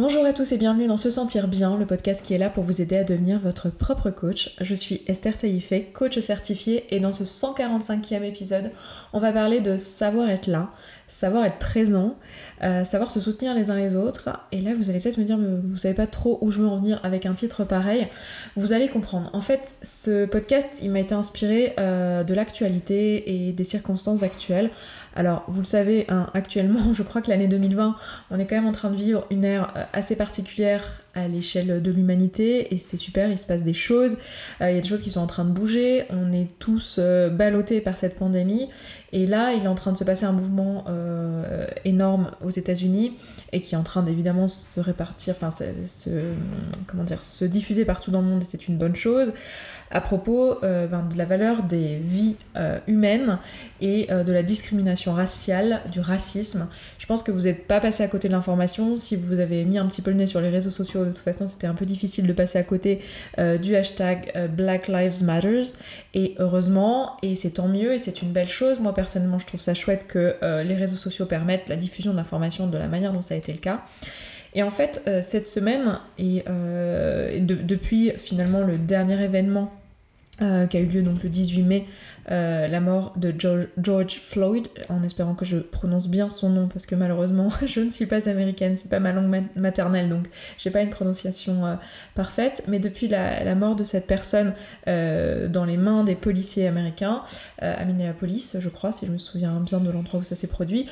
Bonjour à tous et bienvenue dans Se Sentir Bien, le podcast qui est là pour vous aider à devenir votre propre coach. Je suis Esther Taïfé, coach certifiée, et dans ce 145e épisode, on va parler de savoir être là, savoir être présent, euh, savoir se soutenir les uns les autres. Et là, vous allez peut-être me dire, mais vous savez pas trop où je veux en venir avec un titre pareil. Vous allez comprendre. En fait, ce podcast, il m'a été inspiré euh, de l'actualité et des circonstances actuelles. Alors, vous le savez, hein, actuellement, je crois que l'année 2020, on est quand même en train de vivre une ère euh, assez particulière à l'échelle de l'humanité et c'est super, il se passe des choses, euh, il y a des choses qui sont en train de bouger, on est tous euh, ballottés par cette pandémie et là il est en train de se passer un mouvement énorme aux États-Unis et qui est en train d'évidemment se répartir, enfin se, comment dire, se diffuser partout dans le monde et c'est une bonne chose à propos ben, de la valeur des vies humaines et de la discrimination raciale, du racisme. Je pense que vous n'êtes pas passé à côté de l'information si vous avez mis un petit peu le nez sur les réseaux sociaux. De toute façon, c'était un peu difficile de passer à côté euh, du hashtag euh, Black Lives Matters. Et heureusement, et c'est tant mieux, et c'est une belle chose. Moi, personnellement, je trouve ça chouette que euh, les réseaux sociaux permettent la diffusion d'informations de la manière dont ça a été le cas. Et en fait, cette semaine, et, depuis finalement le dernier événement euh, qui a eu lieu donc le 18 mai, euh, la mort de George, Floyd, en espérant que je prononce bien son nom parce que malheureusement je ne suis pas américaine, c'est pas ma langue maternelle donc j'ai pas une prononciation euh, parfaite. Mais depuis la, mort de cette personne dans les mains des policiers américains à Minneapolis, je crois, si je me souviens bien de l'endroit où ça s'est produit,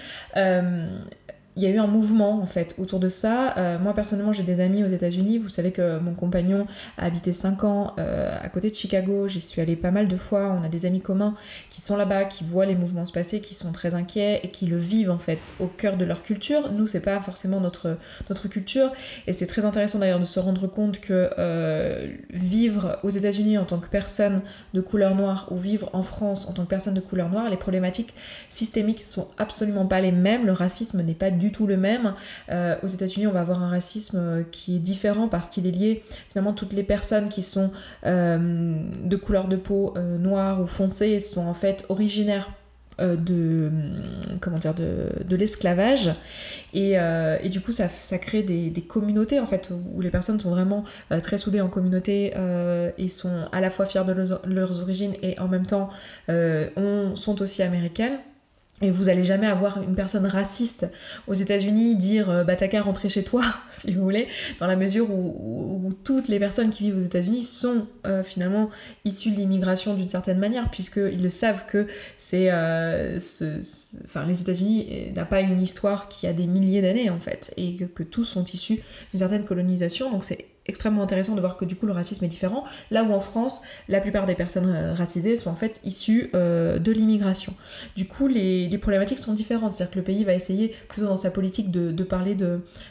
il y a eu un mouvement en fait autour de ça. Euh, moi personnellement j'ai des amis aux États-Unis. Vous savez que mon compagnon a habité 5 ans euh, à côté de Chicago. J'y suis allée pas mal de fois. On a des amis communs qui sont là-bas, qui voient les mouvements se passer, qui sont très inquiets et qui le vivent en fait au cœur de leur culture. Nous c'est pas forcément notre, notre culture et c'est très intéressant d'ailleurs de se rendre compte que euh, vivre aux États-Unis en tant que personne de couleur noire ou vivre en France en tant que personne de couleur noire, les problématiques systémiques sont absolument pas les mêmes. Le racisme n'est pas du tout le même. Euh, aux États-Unis, on va avoir un racisme euh, qui est différent parce qu'il est lié finalement toutes les personnes qui sont euh, de couleur de peau noire ou foncée sont en fait originaires de comment dire de, l'esclavage et, du coup ça, ça crée des, communautés en fait où les personnes sont vraiment très soudées en communauté et sont à la fois fiers de leurs, origines et en même temps sont aussi américaines et vous allez jamais avoir une personne raciste aux États-Unis dire euh, bah t'as qu'à rentrer chez toi, si vous voulez, dans la mesure où, toutes les personnes qui vivent aux États-Unis sont euh, finalement issues de l'immigration d'une certaine manière, puisqu'ils le savent que c'est. Euh, les États-Unis n'a pas une histoire qui a des milliers d'années en fait, et que, tous sont issus d'une certaine colonisation, extrêmement intéressant de voir que du coup le racisme est différent, là où en France, la plupart des personnes euh, racisées sont en fait issues euh, de l'immigration. Du coup, les, problématiques sont différentes, c'est-à-dire que le pays va essayer, plutôt dans sa politique de, parler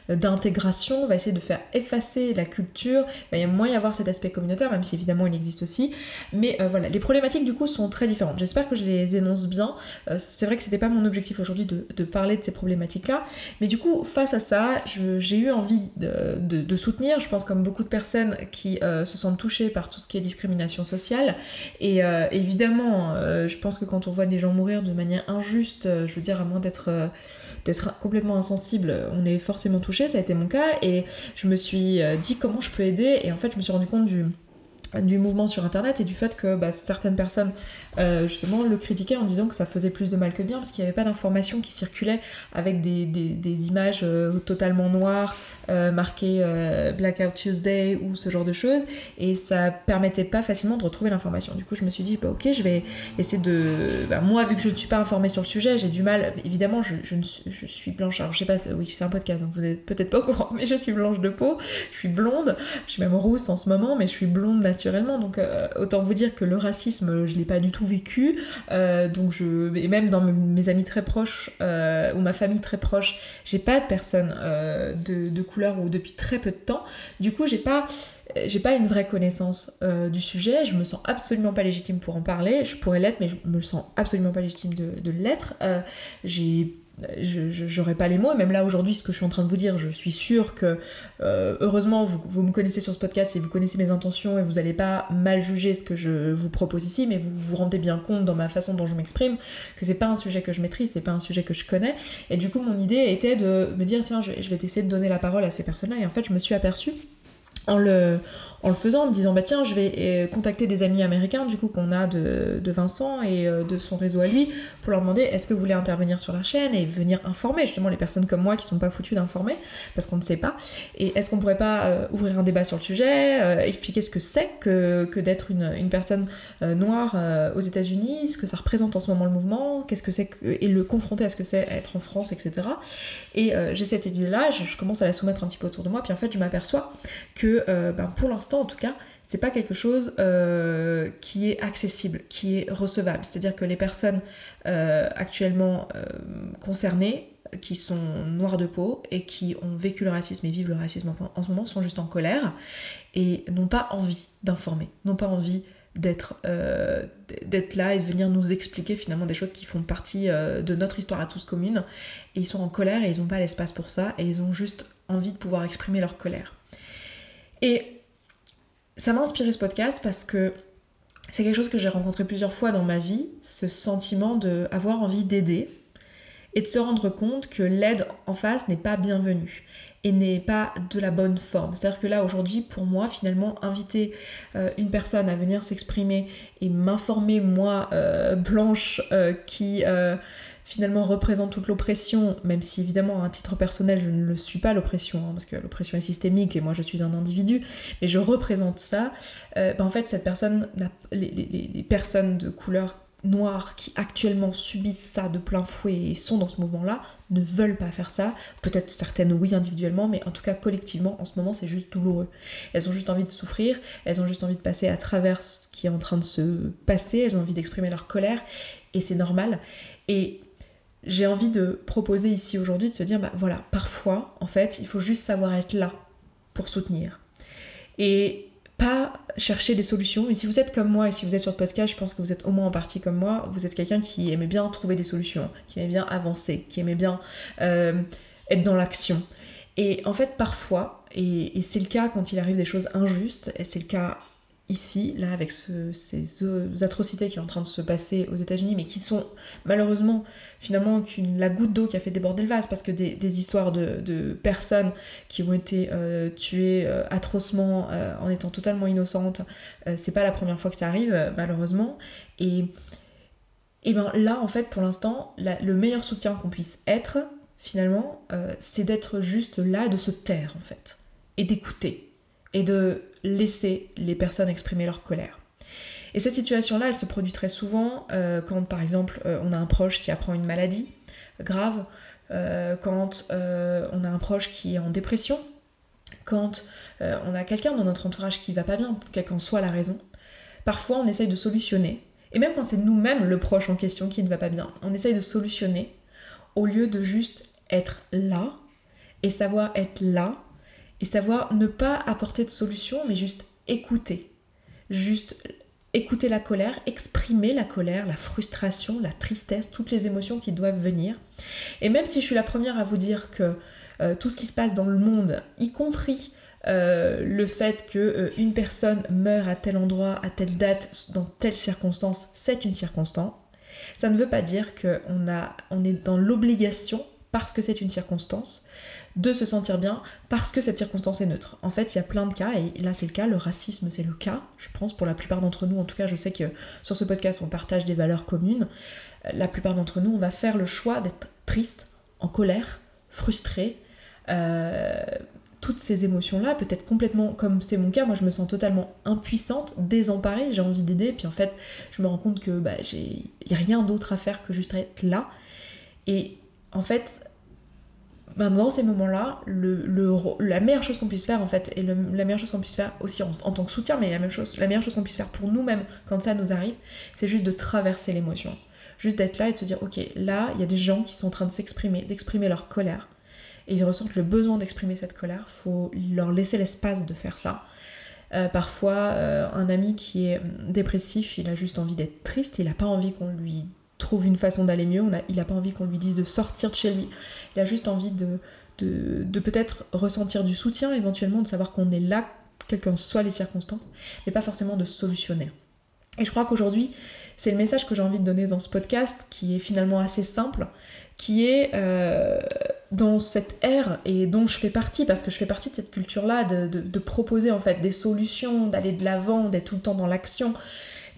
d'intégration, va essayer de faire effacer la culture, il va y moins y avoir cet aspect communautaire, même si évidemment il existe aussi, mais euh, voilà, les problématiques du coup sont très différentes. J'espère que je les énonce bien, c'est vrai que c'était pas mon objectif aujourd'hui de, parler de ces problématiques-là, mais du coup, face à ça, j'ai eu envie de, de soutenir, je pense comme beaucoup de personnes qui euh, se sentent touchées par tout ce qui est discrimination sociale. Et euh, évidemment, euh, je pense que quand on voit des gens mourir de manière injuste, je veux dire, à moins d'être d'être complètement insensible, on est forcément touché, ça a été mon cas, et je me suis dit comment je peux aider, et en fait je me suis rendu compte du, du mouvement sur internet et du fait que bah, certaines personnes euh, justement le critiquaient en disant que ça faisait plus de mal que de bien parce qu'il n'y avait pas d'informations qui circulaient avec des, images euh, totalement noires euh, marquées Blackout Tuesday ou ce genre de choses et ça permettait pas facilement de retrouver l'information. Du coup je me suis dit bah, ok je vais essayer de bah, moi vu que je ne suis pas informée sur le sujet j'ai du mal évidemment je, je suis blanche. Alors je sais pas oui c'est un podcast donc vous êtes peut-être pas au courant mais je suis blanche de peau je suis blonde je suis même rousse en ce moment mais je suis blonde naturelle donc euh, autant vous dire que le racisme, je l'ai pas du tout vécu. Euh, donc je, et même dans mes amis très proches euh, ou ma famille très proche, j'ai pas de personnes de, couleur ou depuis très peu de temps. Du coup, j'ai pas j'ai pas une vraie connaissance du sujet, je me sens absolument pas légitime pour en parler, je pourrais l'être, mais je me sens absolument pas légitime de, de l'être. j'ai je n'aurais pas les mots. Et même là, aujourd'hui, ce que je suis en train de vous dire, je suis sûre que, euh, heureusement, vous, vous, me connaissez sur ce podcast et vous connaissez mes intentions et vous n'allez pas mal juger ce que je vous propose ici, mais vous vous rendez bien compte dans ma façon dont je m'exprime que c'est pas un sujet que je maîtrise, c'est pas un sujet que je connais. Et du coup, mon idée était de me dire, tiens, je, je vais essayer de donner la parole à ces personnes-là. Et en fait, je me suis aperçue en le, faisant, en me disant bah tiens, je vais euh, contacter des amis américains du coup qu'on a de, Vincent et euh, de son réseau à lui pour leur demander est-ce que vous voulez intervenir sur la chaîne et venir informer justement les personnes comme moi qui sont pas foutues d'informer parce qu'on ne sait pas et est-ce qu'on pourrait pas euh, ouvrir un débat sur le sujet, expliquer ce que c'est que, que d'être une, une, personne noire aux États-Unis, ce que ça représente en ce moment le mouvement, qu'est-ce que c'est et le confronter à ce que c'est être en France, etc. Et j'ai cette idée-là, je, je, commence à la soumettre un petit peu autour de moi, puis en fait je m'aperçois que ben, pour l'instant en tout cas, c'est pas quelque chose euh, qui est accessible, qui est recevable. C'est-à-dire que les personnes euh, actuellement euh, concernées, qui sont noires de peau et qui ont vécu le racisme et vivent le racisme en, ce moment, sont juste en colère et n'ont pas envie d'informer, n'ont pas envie d'être d'être là et de venir nous expliquer finalement des choses qui font partie de notre histoire à tous commune. Et ils sont en colère et ils n'ont pas l'espace pour ça et ils ont juste envie de pouvoir exprimer leur colère. Et ça m'a inspiré ce podcast parce que c'est quelque chose que j'ai rencontré plusieurs fois dans ma vie, ce sentiment d'avoir envie d'aider et de se rendre compte que l'aide en face n'est pas bienvenue et n'est pas de la bonne forme. C'est-à-dire que là aujourd'hui, pour moi, finalement, inviter euh, une personne à venir s'exprimer et m'informer, moi, euh, Blanche, euh, qui finalement représente toute l'oppression, même si évidemment à un titre personnel je ne le suis pas l'oppression, hein, parce que l'oppression est systémique et moi je suis un individu, mais je représente ça, euh, ben, en fait cette personne, les, personnes de couleur noire qui actuellement subissent ça de plein fouet et sont dans ce mouvement-là ne veulent pas faire ça. Peut-être certaines oui individuellement, mais en tout cas collectivement en ce moment c'est juste douloureux. Elles ont juste envie de souffrir, elles ont juste envie de passer à travers ce qui est en train de se passer, elles ont envie d'exprimer leur colère et c'est normal. Et j'ai envie de proposer ici aujourd'hui de se dire, bah voilà, parfois, en fait, il faut juste savoir être là pour soutenir. Et pas chercher des solutions. Et si vous êtes comme moi, et si vous êtes sur le podcast, je pense que vous êtes au moins en partie comme moi, vous êtes quelqu'un qui aimait bien trouver des solutions, qui aimait bien avancer, qui aimait bien euh, être dans l'action. Et en fait, parfois, et, et c'est le cas quand il arrive des choses injustes, et c'est le cas ici, là, avec ces atrocités qui sont en train de se passer aux États-Unis, mais qui sont malheureusement finalement qu'une la goutte d'eau qui a fait déborder le vase, parce que des, histoires de, personnes qui ont été euh, tuées euh, atrocement euh, en étant totalement innocentes, c'est pas la première fois que ça arrive, malheureusement. Et, et ben là, en fait, pour l'instant, le meilleur soutien qu'on puisse être, finalement, c'est d'être juste là, de se taire, en fait, et d'écouter, et de laisser les personnes exprimer leur colère. Et cette situation-là, elle se produit très souvent euh, quand, par exemple, euh, on a un proche qui apprend une maladie grave, euh, quand on a un proche qui est en dépression, quand on a quelqu'un dans notre entourage qui va pas bien, quelle qu'en soit la raison. Parfois, on essaye de solutionner, et même quand c'est nous-mêmes le proche en question qui ne va pas bien, on essaye de solutionner au lieu de juste être là et savoir être là et savoir ne pas apporter de solution, mais juste écouter. Juste écouter la colère, exprimer la colère, la frustration, la tristesse, toutes les émotions qui doivent venir. Et même si je suis la première à vous dire que euh, tout ce qui se passe dans le monde, y compris euh, le fait que euh, une personne meurt à tel endroit, à telle date, dans telle circonstance, c'est une circonstance. Ça ne veut pas dire qu'on on est dans l'obligation, parce que c'est une circonstance, de se sentir bien parce que cette circonstance est neutre. En fait, il y a plein de cas, et là c'est le cas, le racisme c'est le cas, je pense, pour la plupart d'entre nous, en tout cas je sais que sur ce podcast on partage des valeurs communes, la plupart d'entre nous on va faire le choix d'être triste, en colère, frustré, euh, toutes ces émotions-là, peut-être complètement comme c'est mon cas, moi je me sens totalement impuissante, désemparée, j'ai envie d'aider, puis en fait je me rends compte que bah, j'ai rien d'autre à faire que juste être là. Et en fait, ben, dans ces moments-là, la meilleure chose qu'on puisse faire en fait, et la meilleure chose qu'on puisse faire aussi en, tant que soutien, mais la même chose, la meilleure chose qu'on puisse faire pour nous-mêmes quand ça nous arrive, c'est juste de traverser l'émotion. Juste d'être là et de se dire, ok, là, il y a des gens qui sont en train de s'exprimer, d'exprimer leur colère, et ils ressentent le besoin d'exprimer cette colère, faut leur laisser l'espace de faire ça. Euh, parfois, euh, un ami qui est dépressif, il a juste envie d'être triste, il n'a pas envie qu'on lui trouve une façon d'aller mieux. il n'a pas envie qu'on lui dise de sortir de chez lui. Il a juste envie de, de, peut-être ressentir du soutien, éventuellement de savoir qu'on est là, quelles que soient les circonstances, mais pas forcément de solutionner. Et je crois qu'aujourd'hui, c'est le message que j'ai envie de donner dans ce podcast, qui est finalement assez simple, qui est euh, dans cette ère et dont je fais partie, parce que je fais partie de cette culture-là, de, de, proposer en fait des solutions, d'aller de l'avant, d'être tout le temps dans l'action,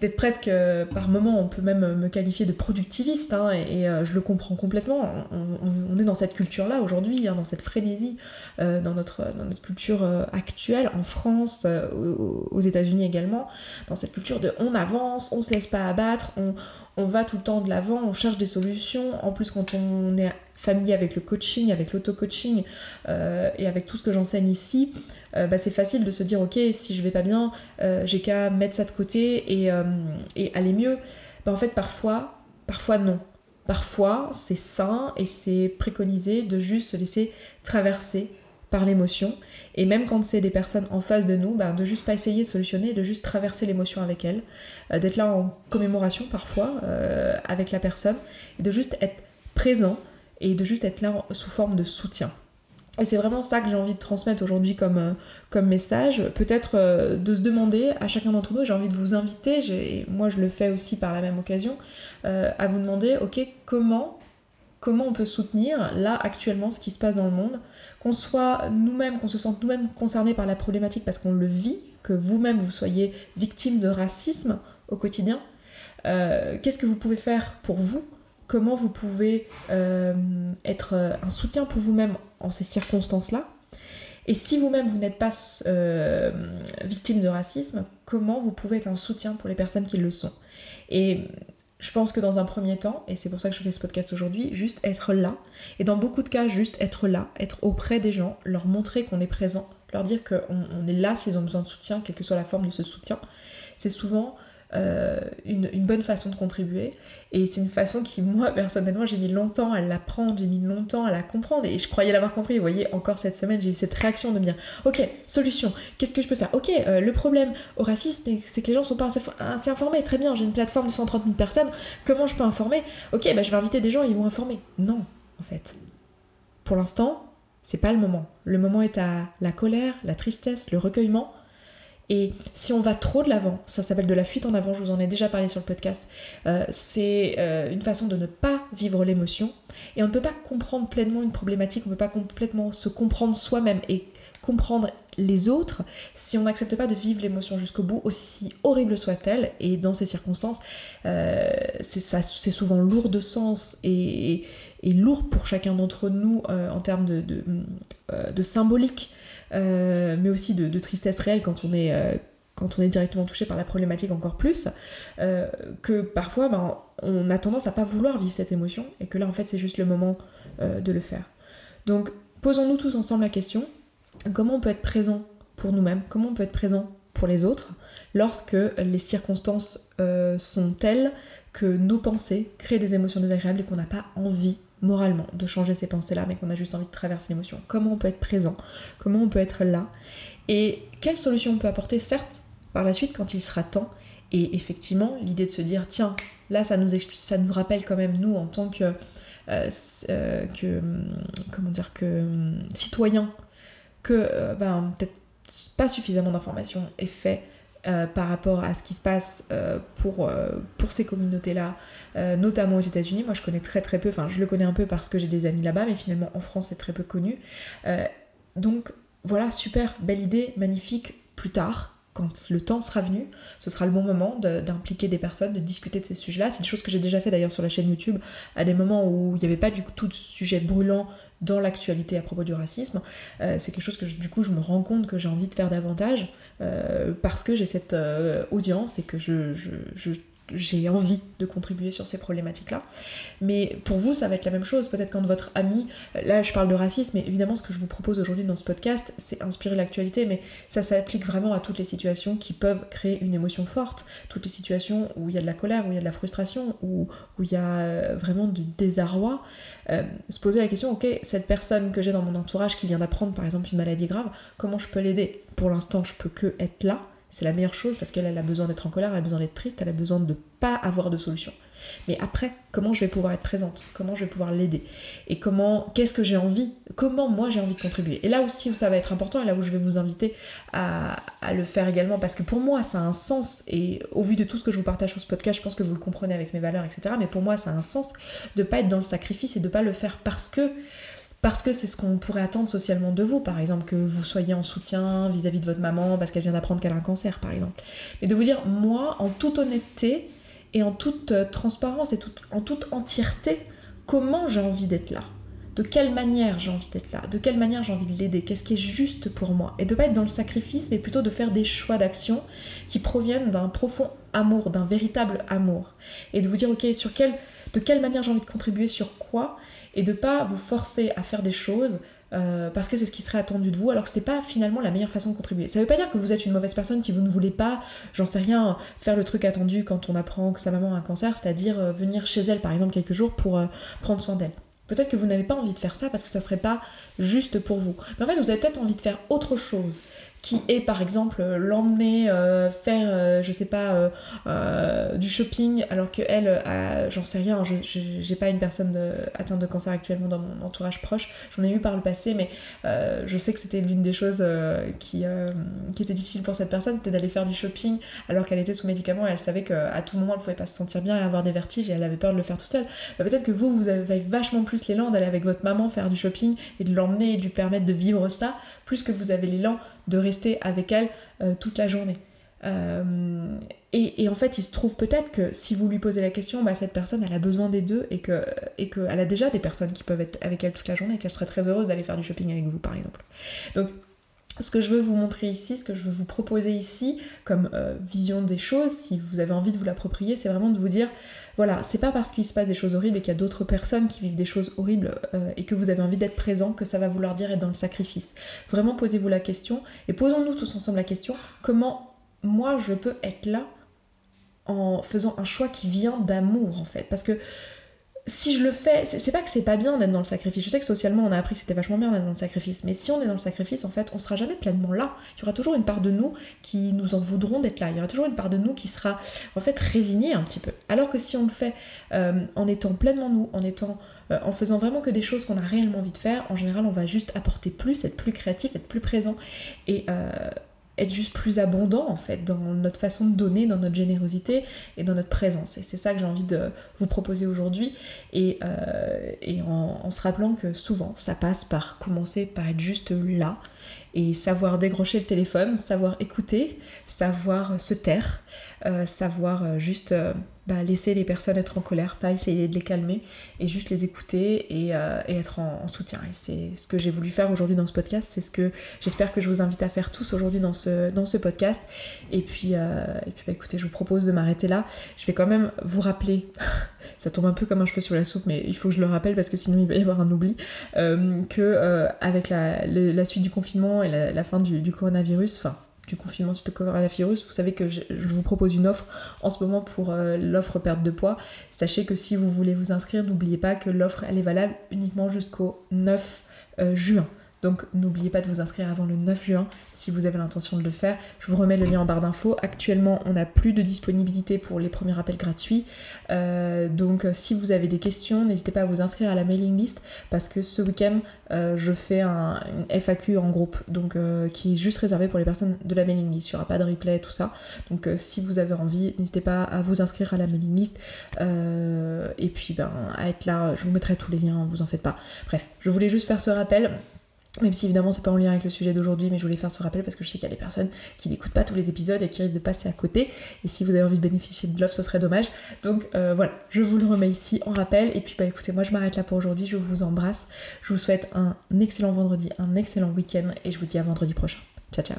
d'être presque, euh, par moment, on peut même me qualifier de productiviste, hein, et, euh, je le comprends complètement. On, est dans cette culture-là aujourd'hui, hein, dans cette frénésie, euh, dans, notre, culture actuelle, en France, aux, États-Unis également, dans cette culture de on avance, on se laisse pas abattre, on, on va tout le temps de l'avant, on cherche des solutions. En plus, quand on est familier avec le coaching, avec l'auto-coaching et avec tout ce que j'enseigne ici, euh, bah, c'est facile de se dire ok si je vais pas bien euh, j'ai qu'à mettre ça de côté et, euh, aller mieux. Bah, en fait parfois parfois non. Parfois c'est sain et c'est préconisé de juste se laisser traverser par l'émotion. Et même quand c'est des personnes en face de nous bah, de juste pas essayer de solutionner de juste traverser l'émotion avec elles d'être là en commémoration parfois avec la personne et de juste être présent et de juste être là sous forme de soutien et c'est vraiment ça que j'ai envie de transmettre aujourd'hui comme, euh, comme message. Peut-être euh, de se demander à chacun d'entre nous, j'ai envie de vous inviter, moi je le fais aussi par la même occasion, euh, à vous demander, ok, comment, comment on peut soutenir là actuellement ce qui se passe dans le monde, qu'on soit nous-mêmes, qu'on se sente nous-mêmes concernés par la problématique parce qu'on le vit, que vous-même vous soyez victime de racisme au quotidien. Qu'est-ce que vous pouvez faire pour vous comment vous pouvez euh, être euh, un soutien pour vous-même en ces circonstances-là. Et si vous-même vous, n'êtes pas euh, victime de racisme, comment vous pouvez être un soutien pour les personnes qui le sont. Et je pense que dans un premier temps, et c'est pour ça que je fais ce podcast aujourd'hui, juste être là, et dans beaucoup de cas, juste être là, être auprès des gens, leur montrer qu'on est présent, leur dire qu'on est là s'ils ont besoin de soutien, quelle que soit la forme de ce soutien, c'est souvent euh, une, bonne façon de contribuer. Et c'est une façon qui, moi, personnellement, j'ai mis longtemps à l'apprendre, j'ai mis longtemps à la comprendre. Et je croyais l'avoir compris. Vous voyez, encore cette semaine, j'ai eu cette réaction de me dire Ok, solution, qu'est-ce que je peux faire? Ok, euh, le problème au racisme, c'est que les gens sont pas assez, informés. Très bien, j'ai une plateforme de 130 000 personnes. Comment je peux informer? Ok, bah, je vais inviter des gens, ils vont informer. Non, en fait. Pour l'instant, c'est pas le moment. Le moment est à la colère, la tristesse, le recueillement. Et si on va trop de l'avant, ça s'appelle de la fuite en avant, je vous en ai déjà parlé sur le podcast, euh, c'est euh, une façon de ne pas vivre l'émotion. Et on ne peut pas comprendre pleinement une problématique, on ne peut pas complètement se comprendre soi-même et comprendre les autres si on n'accepte pas de vivre l'émotion jusqu'au bout, aussi horrible soit-elle. Et dans ces circonstances, euh, c'est souvent lourd de sens et, lourd pour chacun d'entre nous en termes de, de symbolique. Euh, mais aussi de, tristesse réelle quand on est euh, quand on est directement touché par la problématique encore plus, euh, que parfois ben, on a tendance à pas vouloir vivre cette émotion et que là en fait c'est juste le moment de le faire. Donc posons-nous tous ensemble la question, comment on peut être présent pour nous-mêmes, comment on peut être présent pour les autres lorsque les circonstances sont telles que nos pensées créent des émotions désagréables et qu'on n'a pas envie moralement de changer ces pensées-là, mais qu'on a juste envie de traverser l'émotion. Comment on peut être présent? Comment on peut être là? Et quelle solution on peut apporter, certes, par la suite quand il sera temps? Et effectivement, l'idée de se dire, tiens, là, ça nous, ça nous rappelle quand même, nous, en tant que, euh, euh, que comment dire, que citoyens, que euh, ben, peut-être pas suffisamment d'informations est fait euh, par rapport à ce qui se passe euh, pour, euh, pour ces communautés-là, notamment aux États-Unis. Moi, je connais très très peu, enfin, je le connais un peu parce que j'ai des amis là-bas, mais finalement, en France, c'est très peu connu. donc, voilà, super, belle idée, magnifique. Plus tard, quand le temps sera venu, ce sera le bon moment d'impliquer des personnes, de discuter de ces sujets-là. C'est des choses que j'ai déjà fait d'ailleurs sur la chaîne YouTube, à des moments où il n'y avait pas du tout de sujet brûlant dans l'actualité à propos du racisme. c'est quelque chose que du coup je me rends compte que j'ai envie de faire davantage. Euh, parce que j'ai cette euh, audience et que je, j'ai envie de contribuer sur ces problématiques-là. Mais pour vous, ça va être la même chose. Peut-être quand votre ami, là je parle de racisme, mais évidemment ce que je vous propose aujourd'hui dans ce podcast, c'est inspirer l'actualité, mais ça s'applique vraiment à toutes les situations qui peuvent créer une émotion forte, toutes les situations où il y a de la colère, où il y a de la frustration, où, où il y a vraiment du désarroi. se poser la question, ok, cette personne que j'ai dans mon entourage qui vient d'apprendre par exemple une maladie grave, comment je peux l'aider? Pour l'instant, je peux que être là, C'est la meilleure chose parce qu'elle a besoin d'être en colère, elle a besoin d'être triste, elle a besoin de ne pas avoir de solution. Mais après, comment je vais pouvoir être présente? Comment je vais pouvoir l'aider? Et comment, qu'est-ce que j'ai envie? Comment moi j'ai envie de contribuer? Et là aussi où ça va être important, et là où je vais vous inviter à, le faire également, parce que pour moi ça a un sens, et au vu de tout ce que je vous partage sur ce podcast, je pense que vous le comprenez avec mes valeurs, etc. Mais pour moi ça a un sens de pas être dans le sacrifice et de pas le faire parce que parce que c'est ce qu'on pourrait attendre socialement de vous, par exemple, que vous soyez en soutien vis-à-vis -vis de votre maman parce qu'elle vient d'apprendre qu'elle a un cancer, par exemple. Mais de vous dire, moi, en toute honnêteté, et en toute euh, transparence et en toute entièreté comment j'ai envie d'être là? De quelle manière j'ai envie d'être là, de quelle manière j'ai envie de l'aider, qu'est-ce qui est juste pour moi? Et de pas être dans le sacrifice, mais plutôt de faire des choix d'action qui proviennent d'un profond amour, d'un véritable amour. Et de vous dire, ok, de quelle manière j'ai envie de contribuer, sur quoi, et de pas vous forcer à faire des choses euh, parce que c'est ce qui serait attendu de vous, alors que c'était pas finalement la meilleure façon de contribuer. Ça veut pas dire que vous êtes une mauvaise personne si vous ne voulez pas, j'en sais rien, faire le truc attendu quand on apprend que sa maman a un cancer, c'est-à-dire euh, venir chez elle par exemple quelques jours pour euh, prendre soin d'elle. Peut-être que vous n'avez pas envie de faire ça parce que ça serait pas juste pour vous. Mais en fait, vous avez peut-être envie de faire autre chose qui est par exemple l'emmener euh, faire, euh, je sais pas, euh, du shopping alors que elle, j'en sais rien, j'ai pas une personne atteinte de cancer actuellement dans mon entourage proche, j'en ai eu par le passé, mais je sais que c'était l'une des choses qui, qui était difficile pour cette personne, c'était d'aller faire du shopping alors qu'elle était sous médicaments et elle savait qu'à tout moment elle pouvait pas se sentir bien et avoir des vertiges et elle avait peur de le faire toute seule. Bah, peut-être que vous, vous avez vachement plus l'élan d'aller avec votre maman faire du shopping et de l'emmener et de lui permettre de vivre ça, plus que vous avez l'élan de rester avec elle euh, toute la journée. Euh, et, en fait, il se trouve peut-être que si vous lui posez la question, bah, cette personne, elle a besoin des deux et qu'elle et que a déjà des personnes qui peuvent être avec elle toute la journée et qu'elle serait très heureuse d'aller faire du shopping avec vous, par exemple. Donc, ce que je veux vous montrer ici, ce que je veux vous proposer ici comme euh, vision des choses, si vous avez envie de vous l'approprier, c'est vraiment de vous dire, voilà, c'est pas parce qu'il se passe des choses horribles et qu'il y a d'autres personnes qui vivent des choses horribles euh, et que vous avez envie d'être présent que ça va vouloir dire être dans le sacrifice. Vraiment posez-vous la question et posons-nous tous ensemble la question, comment moi je peux être là en faisant un choix qui vient d'amour en fait Parce que si je le fais, c'est pas que c'est pas bien d'être dans le sacrifice. Je sais que socialement on a appris que c'était vachement bien d'être dans le sacrifice, mais si on est dans le sacrifice, en fait, on sera jamais pleinement là. Il y aura toujours une part de nous qui nous en voudront d'être là. Il y aura toujours une part de nous qui sera en fait résignée un petit peu. Alors que si on le fait euh, en étant pleinement nous, en étant euh, en faisant vraiment que des choses qu'on a réellement envie de faire, en général, on va juste apporter plus, être plus créatif, être plus présent et euh, être juste plus abondant en fait dans notre façon de donner, dans notre générosité et dans notre présence. Et c'est ça que j'ai envie de vous proposer aujourd'hui. Et, euh, en, se rappelant que souvent ça passe par commencer par être juste là et savoir décrocher le téléphone, savoir écouter, savoir se taire, euh, savoir euh, juste bah, laisser les personnes être en colère, pas essayer de les calmer et juste les écouter et, euh, être en, soutien. Et c'est ce que j'ai voulu faire aujourd'hui dans ce podcast, c'est ce que j'espère que je vous invite à faire tous aujourd'hui dans ce, podcast. Et puis, euh, bah, écoutez, je vous propose de m'arrêter là. Je vais quand même vous rappeler, ça tombe un peu comme un cheveu sur la soupe, mais il faut que je le rappelle parce que sinon il va y avoir un oubli, euh, que avec la, la, suite du confinement et la, fin du, du coronavirus, enfin du confinement suite au coronavirus, vous savez que je, vous propose une offre en ce moment pour euh, l'offre perte de poids. Sachez que si vous voulez vous inscrire, n'oubliez pas que l'offre elle est valable uniquement jusqu'au 9 euh, juin. Donc n'oubliez pas de vous inscrire avant le 9 juin si vous avez l'intention de le faire. Je vous remets le lien en barre d'infos. Actuellement, on n'a plus de disponibilité pour les premiers appels gratuits. Euh, donc si vous avez des questions, n'hésitez pas à vous inscrire à la mailing list parce que ce week-end, euh, je fais un, une FAQ en groupe donc euh, qui est juste réservé pour les personnes de la mailing list. Il n'y aura pas de replay, tout ça. Donc si vous avez envie, n'hésitez pas à vous inscrire à la mailing list. et puis ben, à être là, je vous mettrai tous les liens, vous en faites pas. Bref, je voulais juste faire ce rappel. Même si évidemment c'est pas en lien avec le sujet d'aujourd'hui, mais je voulais faire ce rappel parce que je sais qu'il y a des personnes qui n'écoutent pas tous les épisodes et qui risquent de passer à côté. Et si vous avez envie de bénéficier de l'offre, ce serait dommage. Donc euh, voilà, je vous le remets ici en rappel. Et puis bah écoutez, moi je m'arrête là pour aujourd'hui. Je vous embrasse. Je vous souhaite un excellent vendredi, un excellent week-end et je vous dis à vendredi prochain. Ciao ciao